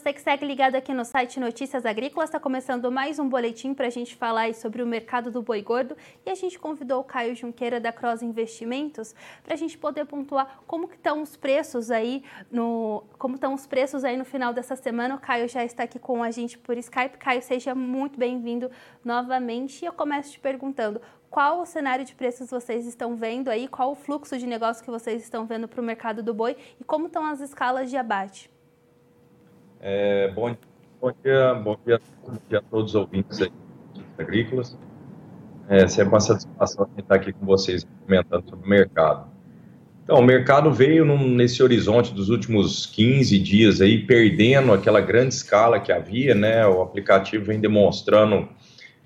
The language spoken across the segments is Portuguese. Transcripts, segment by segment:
Você que segue ligado aqui no site Notícias Agrícolas, está começando mais um boletim para a gente falar sobre o mercado do boi gordo e a gente convidou o Caio Junqueira da Cross Investimentos para a gente poder pontuar como que estão os preços aí no como estão os preços aí no final dessa semana. O Caio já está aqui com a gente por Skype. Caio, seja muito bem-vindo novamente. E eu começo te perguntando qual o cenário de preços vocês estão vendo aí, qual o fluxo de negócio que vocês estão vendo para o mercado do boi e como estão as escalas de abate. É, bom, bom, dia, bom dia, bom dia a todos os ouvintes aí, agrícolas. É sempre uma satisfação estar aqui com vocês comentando sobre o mercado. Então, o mercado veio num, nesse horizonte dos últimos 15 dias aí, perdendo aquela grande escala que havia, né? O aplicativo vem demonstrando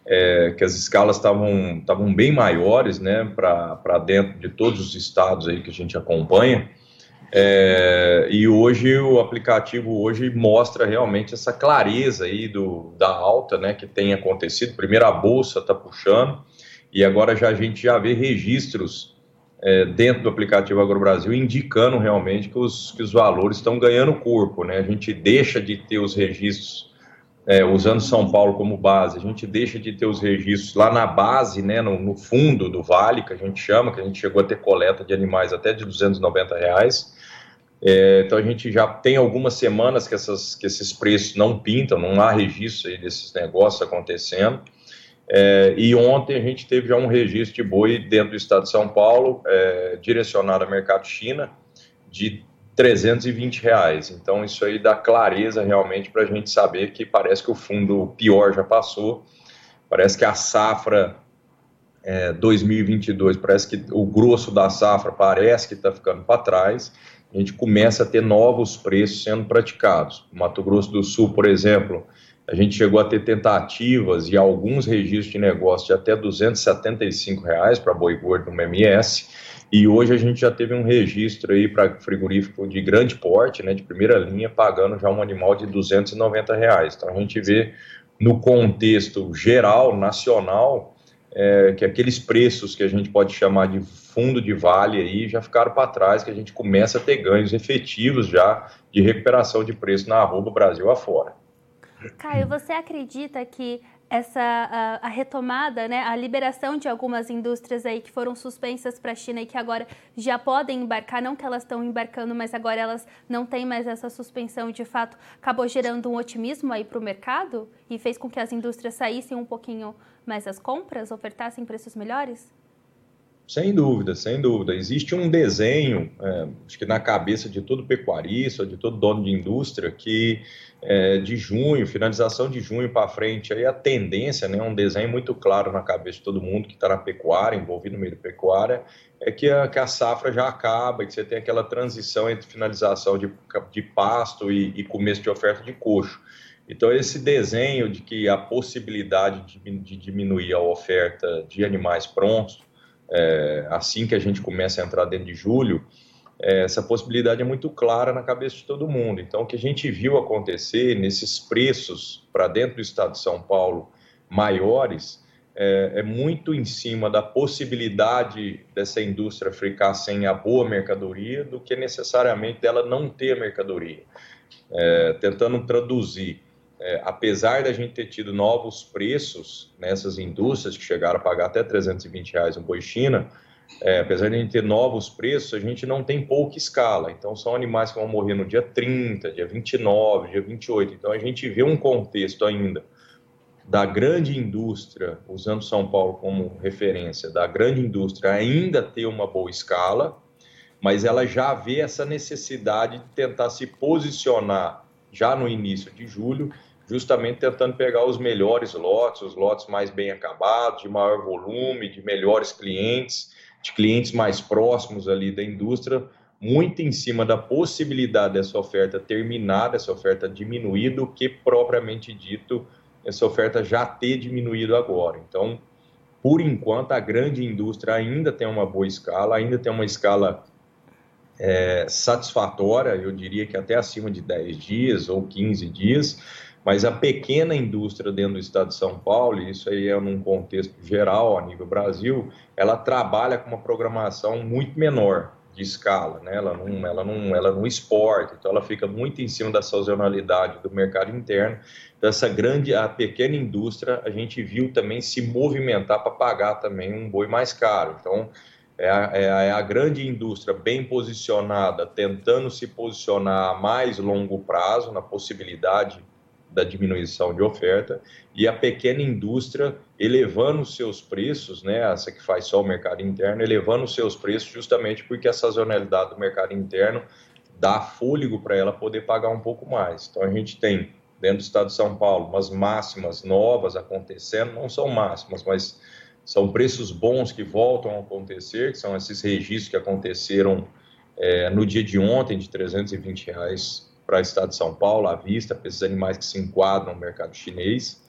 é, que as escalas estavam estavam bem maiores, né? Para dentro de todos os estados aí que a gente acompanha. É, e hoje o aplicativo hoje mostra realmente essa clareza aí do, da alta né, que tem acontecido. Primeiro a bolsa está puxando e agora já a gente já vê registros é, dentro do aplicativo AgroBrasil indicando realmente que os, que os valores estão ganhando corpo. Né? A gente deixa de ter os registros é, usando São Paulo como base, a gente deixa de ter os registros lá na base, né, no, no, fundo do vale, que a gente chama, que a gente chegou a ter coleta de animais até de 290 reais. É, então a gente já tem algumas semanas que, essas, que esses preços não pintam, não há registro aí desses negócios acontecendo. É, e ontem a gente teve já um registro de boi dentro do estado de São Paulo, é, direcionado ao mercado China, de 320 reais. Então isso aí dá clareza realmente para a gente saber que parece que o fundo pior já passou, parece que a safra é, 2022, parece que o grosso da safra parece que está ficando para trás a gente começa a ter novos preços sendo praticados. No Mato Grosso do Sul, por exemplo, a gente chegou a ter tentativas e alguns registros de negócio de até 275 reais para boi gordo no MS, e hoje a gente já teve um registro aí para frigorífico de grande porte, né, de primeira linha, pagando já um animal de 290 reais. Então a gente vê no contexto geral, nacional, é, que aqueles preços que a gente pode chamar de fundo de vale aí já ficaram para trás, que a gente começa a ter ganhos efetivos já de recuperação de preço na arroba Brasil afora. Caio, você acredita que essa a, a, retomada, né, a liberação de algumas indústrias aí que foram suspensas para a China e que agora já podem embarcar, não que elas estão embarcando, mas agora elas não têm mais essa suspensão, de fato, acabou gerando um otimismo aí para o mercado e fez com que as indústrias saíssem um pouquinho mais as compras, ofertassem preços melhores? Sem dúvida, sem dúvida. Existe um desenho, é, acho que na cabeça de todo pecuarista, de todo dono de indústria, que é, de junho, finalização de junho para frente, aí a tendência, né, um desenho muito claro na cabeça de todo mundo que está na pecuária, envolvido no meio da pecuária, é que a, que a safra já acaba, que você tem aquela transição entre finalização de, de pasto e, e começo de oferta de coxo. Então, esse desenho de que a possibilidade de, de diminuir a oferta de animais prontos é, assim que a gente começa a entrar dentro de julho, é, essa possibilidade é muito clara na cabeça de todo mundo. Então, o que a gente viu acontecer nesses preços para dentro do estado de São Paulo maiores é, é, muito em cima da possibilidade dessa indústria ficar sem a boa mercadoria do que necessariamente dela não ter mercadoria. É, tentando traduzir é, apesar da gente ter tido novos preços nessas indústrias que chegaram a pagar até 320 reais um boi China, é, apesar de a gente ter novos preços, a gente não tem pouca escala. Então, são animais que vão morrer no dia 30, dia 29, dia 28. Então, a gente vê um contexto ainda da grande indústria, usando São Paulo como referência, da grande indústria ainda ter uma boa escala, mas ela já vê essa necessidade de tentar se posicionar já no início de julho, justamente tentando pegar os melhores lotes, os lotes mais bem acabados, de maior volume, de melhores clientes, de clientes mais próximos ali da indústria, muito em cima da possibilidade dessa oferta terminar, dessa oferta diminuir, do que propriamente dito essa oferta já ter diminuído agora. Então, por enquanto, a grande indústria ainda tem uma boa escala, ainda tem uma escala é, satisfatória, eu diria que até acima de 10 dias ou 15 dias, mas a pequena indústria dentro do estado de São Paulo, e isso aí é num contexto geral, a nível Brasil, ela trabalha com uma programação muito menor de escala, né? ela, não, ela, não, ela não exporta, então ela fica muito em cima da sazonalidade do mercado interno. Então, essa grande, a pequena indústria, a gente viu também se movimentar para pagar também um boi mais caro. Então, é a, é, a, é a, grande indústria bem posicionada, tentando se posicionar a mais longo prazo na possibilidade da diminuição de oferta e a pequena indústria elevando seus preços, né, essa que faz só o mercado interno, elevando seus preços justamente porque a sazonalidade do mercado interno dá fôlego para ela poder pagar um pouco mais. Então a gente tem dentro do estado de São Paulo umas máximas novas acontecendo, não são máximas, mas são preços bons que voltam a acontecer, que são esses registros que aconteceram é, no dia de ontem de 320 reais para o estado de São Paulo, à vista, para esses animais que se enquadram no mercado chinês.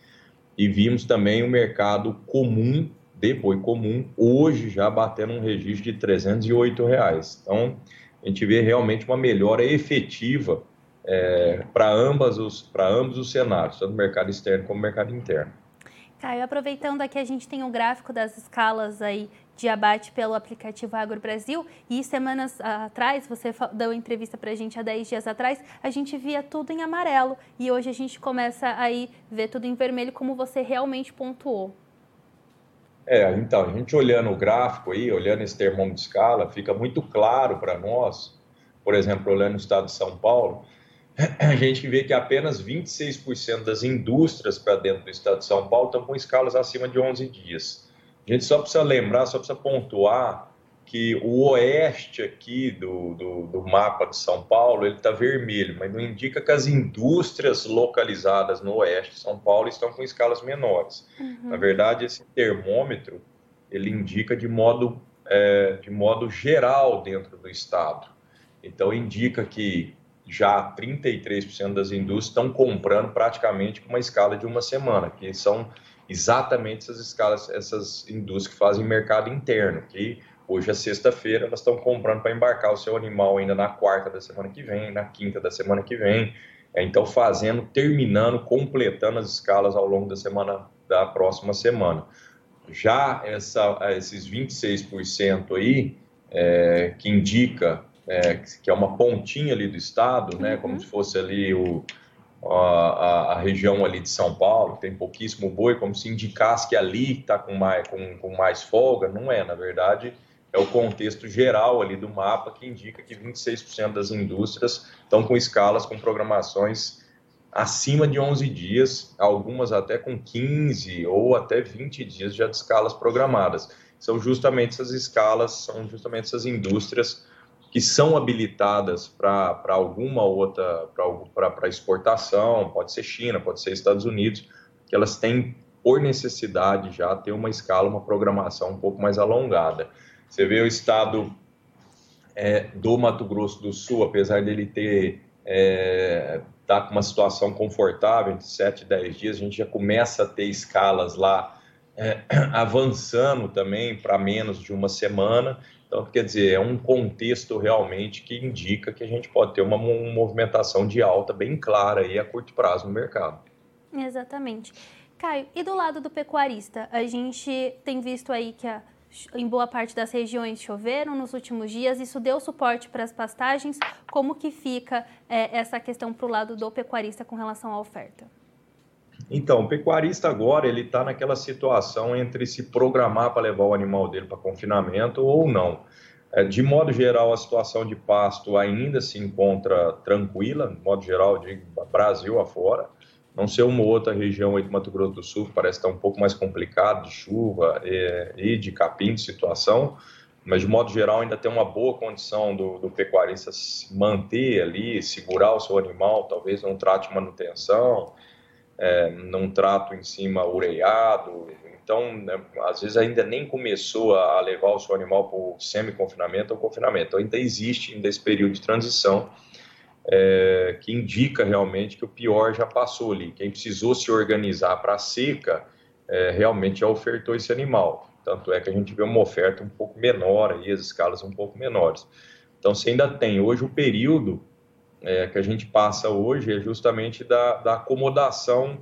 E vimos também o mercado comum, de boi comum, hoje já batendo um registro de 308 reais. Então, a gente vê realmente uma melhora efetiva é, para ambos os, cenários, tanto no mercado externo como no mercado interno. Caio, aproveitando aqui, a gente tem um gráfico das escalas aí de abate pelo aplicativo Agro Brasil e semanas atrás, você deu entrevista para a gente há 10 dias atrás, a gente via tudo em amarelo e hoje a gente começa aí ver tudo em vermelho como você realmente pontuou. É, então, a gente olhando o gráfico aí, olhando esse termômetro de escala, fica muito claro para nós, por exemplo, olhando o estado de São Paulo, a gente vê que apenas 26% das indústrias para dentro do estado de São Paulo estão com escalas acima de 11 dias. A gente só precisa lembrar, só precisa pontuar que o oeste aqui do, do, do mapa de São Paulo ele está vermelho, mas não indica que as indústrias localizadas no oeste de São Paulo estão com escalas menores. Uhum. Na verdade, esse termômetro ele indica de modo, é, de modo geral dentro do estado. Então, indica que já 33% das indústrias estão comprando praticamente com uma escala de uma semana, que são exatamente essas escalas, essas indústrias que fazem mercado interno, que hoje é sexta-feira, elas estão comprando para embarcar o seu animal ainda na quarta da semana que vem, na quinta da semana que vem, é, então fazendo, terminando, completando as escalas ao longo da semana da próxima semana. Já essa, esses 26% aí, é, que indica é, que é uma pontinha ali do estado, né, uhum. como se fosse ali o, a, a, região ali de São Paulo, que tem pouquíssimo boi, como se indicasse que ali está com mais, com, com mais folga, não é, na verdade, é o contexto geral ali do mapa que indica que 26% das indústrias estão com escalas, com programações acima de 11 dias, algumas até com 15 ou até 20 dias já de escalas programadas. São justamente essas escalas, são justamente essas indústrias que são habilitadas para alguma outra, para exportação, pode ser China, pode ser Estados Unidos, que elas têm, por necessidade, já ter uma escala, uma programação um pouco mais alongada. Você vê o estado é, do Mato Grosso do Sul, apesar dele ter é, tá com uma situação confortável entre 7 e 10 dias, a gente já começa a ter escalas lá é, avançando também para menos de uma semana então, quer dizer, é um contexto realmente que indica que a gente pode ter uma, movimentação de alta bem clara aí a curto prazo no mercado. Exatamente. Caio, e do lado do pecuarista, a gente tem visto aí que a, em boa parte das regiões choveram nos últimos dias, isso deu suporte para as pastagens. Como que fica é, essa questão para o lado do pecuarista com relação à oferta? Então, o pecuarista agora ele está naquela situação entre se programar para levar o animal dele para confinamento ou não. É, de modo geral, a situação de pasto ainda se encontra tranquila, de modo geral, de Brasil afora. Não ser uma outra região aí do Mato Grosso do Sul, parece estar um pouco mais complicado de chuva e, e de capim de situação, mas de modo geral ainda tem uma boa condição do, do pecuarista se manter ali, segurar o seu animal, talvez não trate manutenção, é, num trato em cima ureiado. Então, né, às vezes ainda nem começou a levar o seu animal para o semi-confinamento ou confinamento. Então, ainda existe ainda esse período de transição é, que indica realmente que o pior já passou ali. Quem precisou se organizar para a seca é, realmente já ofertou esse animal. Tanto é que a gente vê uma oferta um pouco menor aí, as escalas um pouco menores. Então, você ainda tem hoje o período é, que a gente passa hoje é justamente da, da acomodação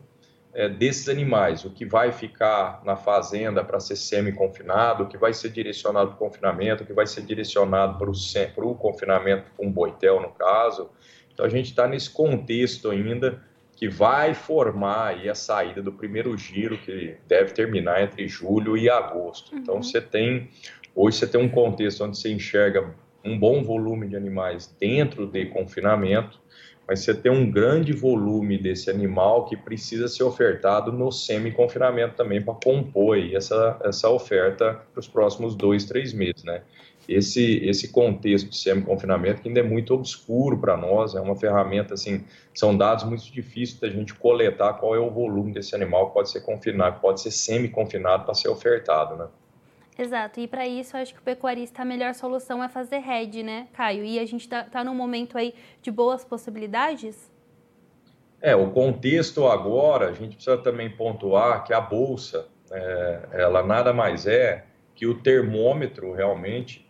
é, desses animais, o que vai ficar na fazenda para ser semi-confinado, o que vai ser direcionado para o confinamento, o que vai ser direcionado para o confinamento, para um boitel, no caso. Então, a gente está nesse contexto ainda que vai formar a saída do primeiro giro, que deve terminar entre julho e agosto. Então, uhum. você tem, hoje você tem um contexto onde você enxerga um bom volume de animais dentro de confinamento, mas você tem um grande volume desse animal que precisa ser ofertado no semi-confinamento também para compor essa, essa oferta para os próximos dois, três meses, né? Esse, esse contexto de semi-confinamento que ainda é muito obscuro para nós, é uma ferramenta, assim, são dados muito difíceis da gente coletar qual é o volume desse animal que pode ser confinado, pode ser semi-confinado para ser ofertado, né? Exato, e para isso acho que o pecuarista a melhor solução é fazer head, né, Caio? E a gente está tá num momento aí de boas possibilidades? É, o contexto agora, a gente precisa também pontuar que a bolsa, é, ela nada mais é que o termômetro realmente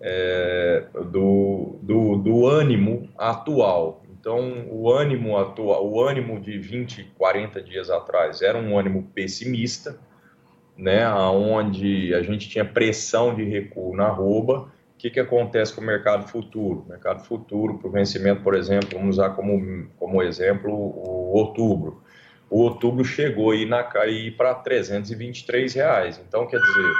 é, do, do, do ânimo atual. Então, o ânimo atual, o ânimo de 20, 40 dias atrás era um ânimo pessimista, né, onde a gente tinha pressão de recuo na arroba, o que, que acontece com o mercado futuro? O mercado futuro, para o vencimento, por exemplo, vamos usar como, como exemplo o outubro. O outubro chegou aí na cair para 323 reais. Então, quer dizer,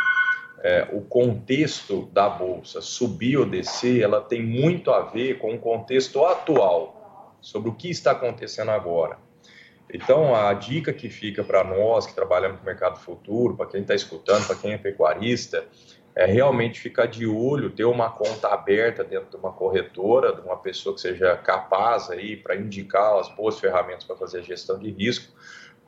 é, o contexto da bolsa subir ou descer, ela tem muito a ver com o contexto atual sobre o que está acontecendo agora. Então, a dica que fica para nós que trabalhamos no mercado futuro, para quem está escutando, para quem é pecuarista, é realmente ficar de olho, ter uma conta aberta dentro de uma corretora, de uma pessoa que seja capaz aí para indicar as boas ferramentas para fazer a gestão de risco,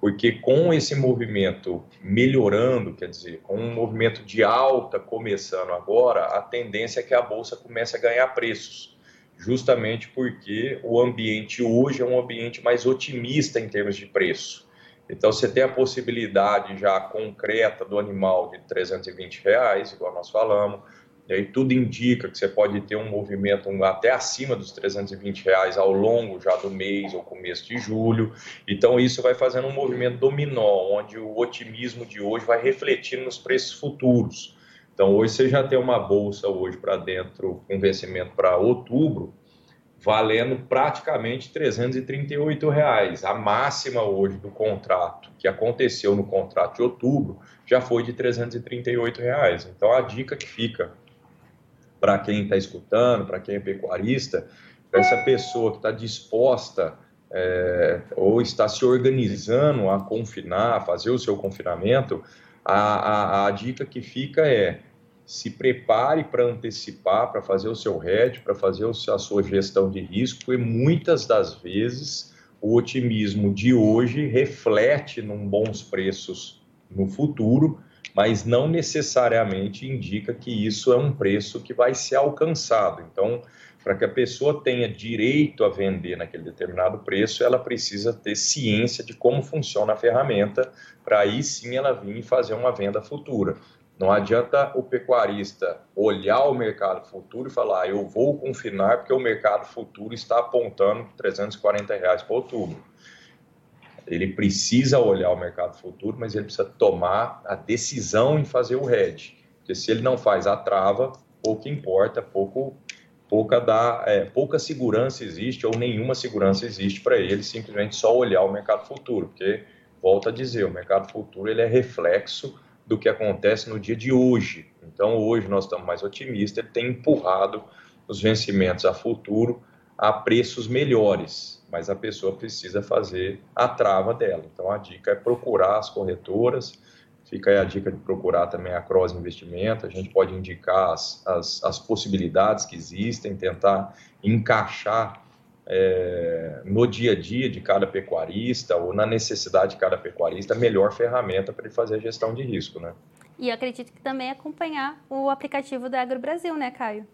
porque com esse movimento melhorando, quer dizer, com um movimento de alta começando agora, a tendência é que a bolsa comece a ganhar preços justamente porque o ambiente hoje é um ambiente mais otimista em termos de preço. Então, você tem a possibilidade já concreta do animal de 320 reais, igual nós falamos, e aí tudo indica que você pode ter um movimento até acima dos 320 reais ao longo já do mês ou começo de julho. Então, isso vai fazendo um movimento dominó, onde o otimismo de hoje vai refletir nos preços futuros. Então, hoje você já tem uma bolsa hoje para dentro, com vencimento para outubro, valendo praticamente 338 reais. A máxima hoje do contrato, que aconteceu no contrato de outubro, já foi de 338 reais. Então, a dica que fica para quem está escutando, para quem é pecuarista, para essa pessoa que está disposta é, ou está se organizando a confinar, a fazer o seu confinamento, a, a, a dica que fica é se prepare para antecipar, para fazer o seu hedge, para fazer a sua gestão de risco e muitas das vezes o otimismo de hoje reflete num bons preços no futuro, mas não necessariamente indica que isso é um preço que vai ser alcançado. Então, para que a pessoa tenha direito a vender naquele determinado preço, ela precisa ter ciência de como funciona a ferramenta, para aí sim ela vir fazer uma venda futura. Não adianta o pecuarista olhar o mercado futuro e falar, ah, eu vou confinar porque o mercado futuro está apontando 340 reais para outubro. Ele precisa olhar o mercado futuro, mas ele precisa tomar a decisão em fazer o hedge. Porque se ele não faz a trava, pouco importa, pouco, pouca, dá, é, pouca segurança existe ou nenhuma segurança existe para ele simplesmente só olhar o mercado futuro. Porque, volta a dizer, o mercado futuro ele é reflexo do que acontece no dia de hoje. Então, hoje nós estamos mais otimistas, ele tem empurrado os vencimentos a futuro a preços melhores, mas a pessoa precisa fazer a trava dela. Então, a dica é procurar as corretoras, fica aí a dica de procurar também a Cross Investimento, a gente pode indicar as, as, as possibilidades que existem, tentar encaixar é, no dia a dia de cada pecuarista ou na necessidade de cada pecuarista, a melhor ferramenta para ele fazer a gestão de risco, né? E acredito que também acompanhar o aplicativo da Agro Brasil, né, Caio?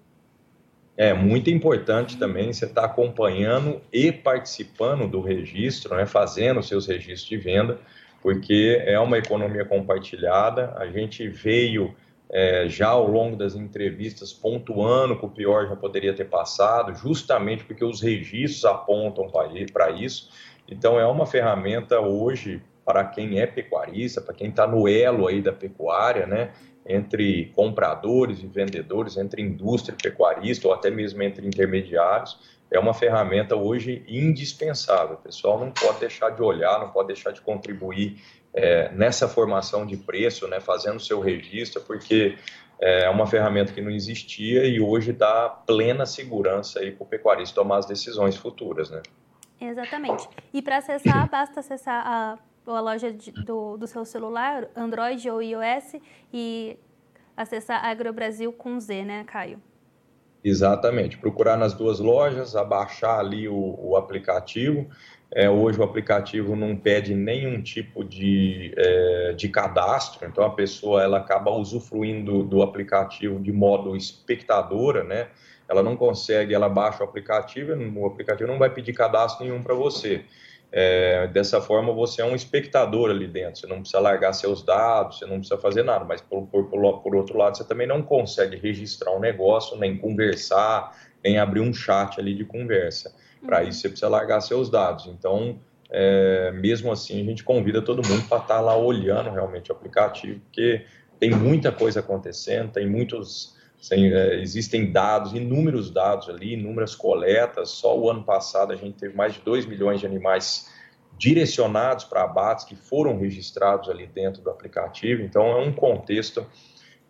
É muito importante também você estar tá acompanhando e participando do registro, né, fazendo seus registros de venda, porque é uma economia compartilhada. A gente veio é, já ao longo das entrevistas pontuando que o pior já poderia ter passado, justamente porque os registros apontam para isso. Então, é uma ferramenta hoje para quem é pecuarista, para quem está no elo aí da pecuária, né? entre compradores e vendedores, entre indústria pecuarista, ou até mesmo entre intermediários, é uma ferramenta hoje indispensável. O pessoal não pode deixar de olhar, não pode deixar de contribuir é, nessa formação de preço, né, fazendo seu registro, porque é uma ferramenta que não existia e hoje dá plena segurança para o pecuarista tomar as decisões futuras. Né? Exatamente. E para acessar, basta acessar a a loja de, do, do seu celular, Android ou iOS, e acessar AgroBrasil com Z, né, Caio? Exatamente. Procurar nas duas lojas, abaixar ali o, o aplicativo. É, hoje o aplicativo não pede nenhum tipo de, é, de cadastro, então a pessoa ela acaba usufruindo do aplicativo de modo espectadora, né? Ela não consegue, ela baixa o aplicativo, o aplicativo não vai pedir cadastro nenhum para você. É, dessa forma, você é um espectador ali dentro, você não precisa largar seus dados, você não precisa fazer nada, mas por, por, por outro lado, você também não consegue registrar um negócio, nem conversar, nem abrir um chat ali de conversa. Para uhum. isso, você precisa largar seus dados. Então, é, mesmo assim, a gente convida todo mundo para estar tá lá olhando realmente o aplicativo, porque tem muita coisa acontecendo, tem muitos. É, existem dados, inúmeros dados ali, inúmeras coletas. Só o ano passado a gente teve mais de 2 milhões de animais direcionados para abates que foram registrados ali dentro do aplicativo. Então, é um contexto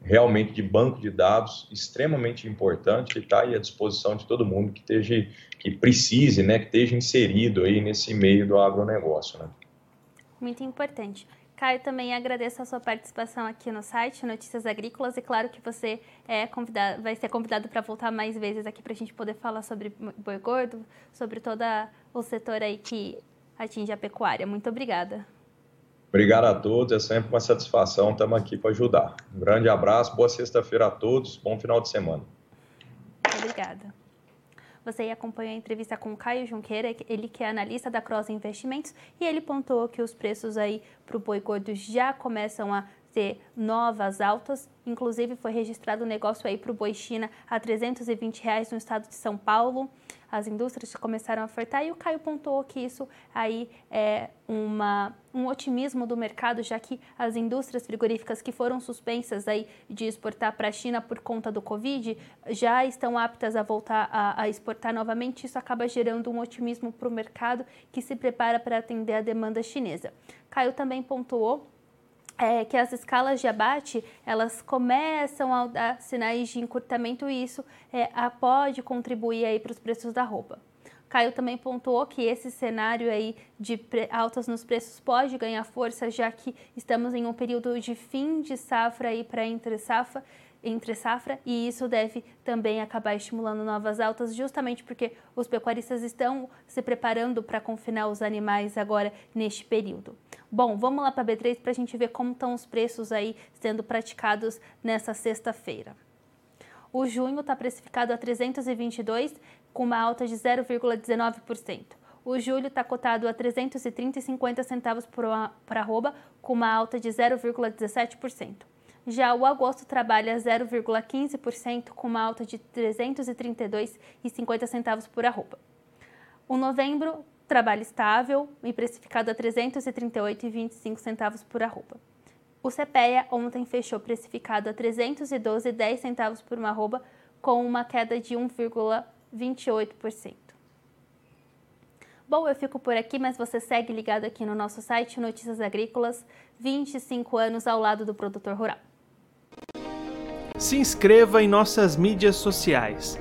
realmente de banco de dados extremamente importante e está à disposição de todo mundo que esteja, que precise, né, que esteja inserido aí nesse meio do agronegócio, né? Muito importante. Caio, também agradeço a sua participação aqui no site Notícias Agrícolas e claro que você é convidado, vai ser convidado para voltar mais vezes aqui para a gente poder falar sobre boi gordo, sobre todo o setor aí que atinge a pecuária. Muito obrigada. Obrigado a todos, é sempre uma satisfação, estamos aqui para ajudar. Um grande abraço, boa sexta-feira a todos, bom final de semana. Obrigada. Você acompanhou a entrevista com o Caio Junqueira, ele que é analista da Cross Investimentos, e ele pontuou que os preços aí para o boi gordo já começam a ter novas altas. Inclusive foi registrado um negócio aí para o boi China a 320 reais no estado de São Paulo as indústrias começaram a ofertar e o Caio pontuou que isso aí é uma, um otimismo do mercado, já que as indústrias frigoríficas que foram suspensas aí de exportar para a China por conta do Covid já estão aptas a voltar a, a exportar novamente. Isso acaba gerando um otimismo para o mercado que se prepara para atender a demanda chinesa. Caio também pontuou é, que as escalas de abate elas começam a dar sinais de encurtamento e isso é, a, pode contribuir aí para os preços da roupa. Caio também pontuou que esse cenário aí de altas nos preços pode ganhar força, já que estamos em um período de fim de safra aí para entre safra entre safra e isso deve também acabar estimulando novas altas, justamente porque os pecuaristas estão se preparando para confinar os animais agora neste período. Bom, vamos lá para a B3 para a gente ver como estão os preços aí sendo praticados nessa sexta-feira. O junho está precificado a 322, com uma alta de 0,19%. O julho está cotado a 330,50 centavos por, arroba, com uma alta de 0,17%. Já o agosto trabalha 0,15%, com uma alta de 332,50 centavos por arroba. O novembro trabalha estável e precificado a 338,25 centavos por arroba. O CPEA ontem fechou precificado a 312,10 centavos por uma arroba, com uma queda de 1,28%. Bom, eu fico por aqui, mas você segue ligado aqui no nosso site Notícias Agrícolas, 25 anos ao lado do produtor rural. Se inscreva em nossas mídias sociais.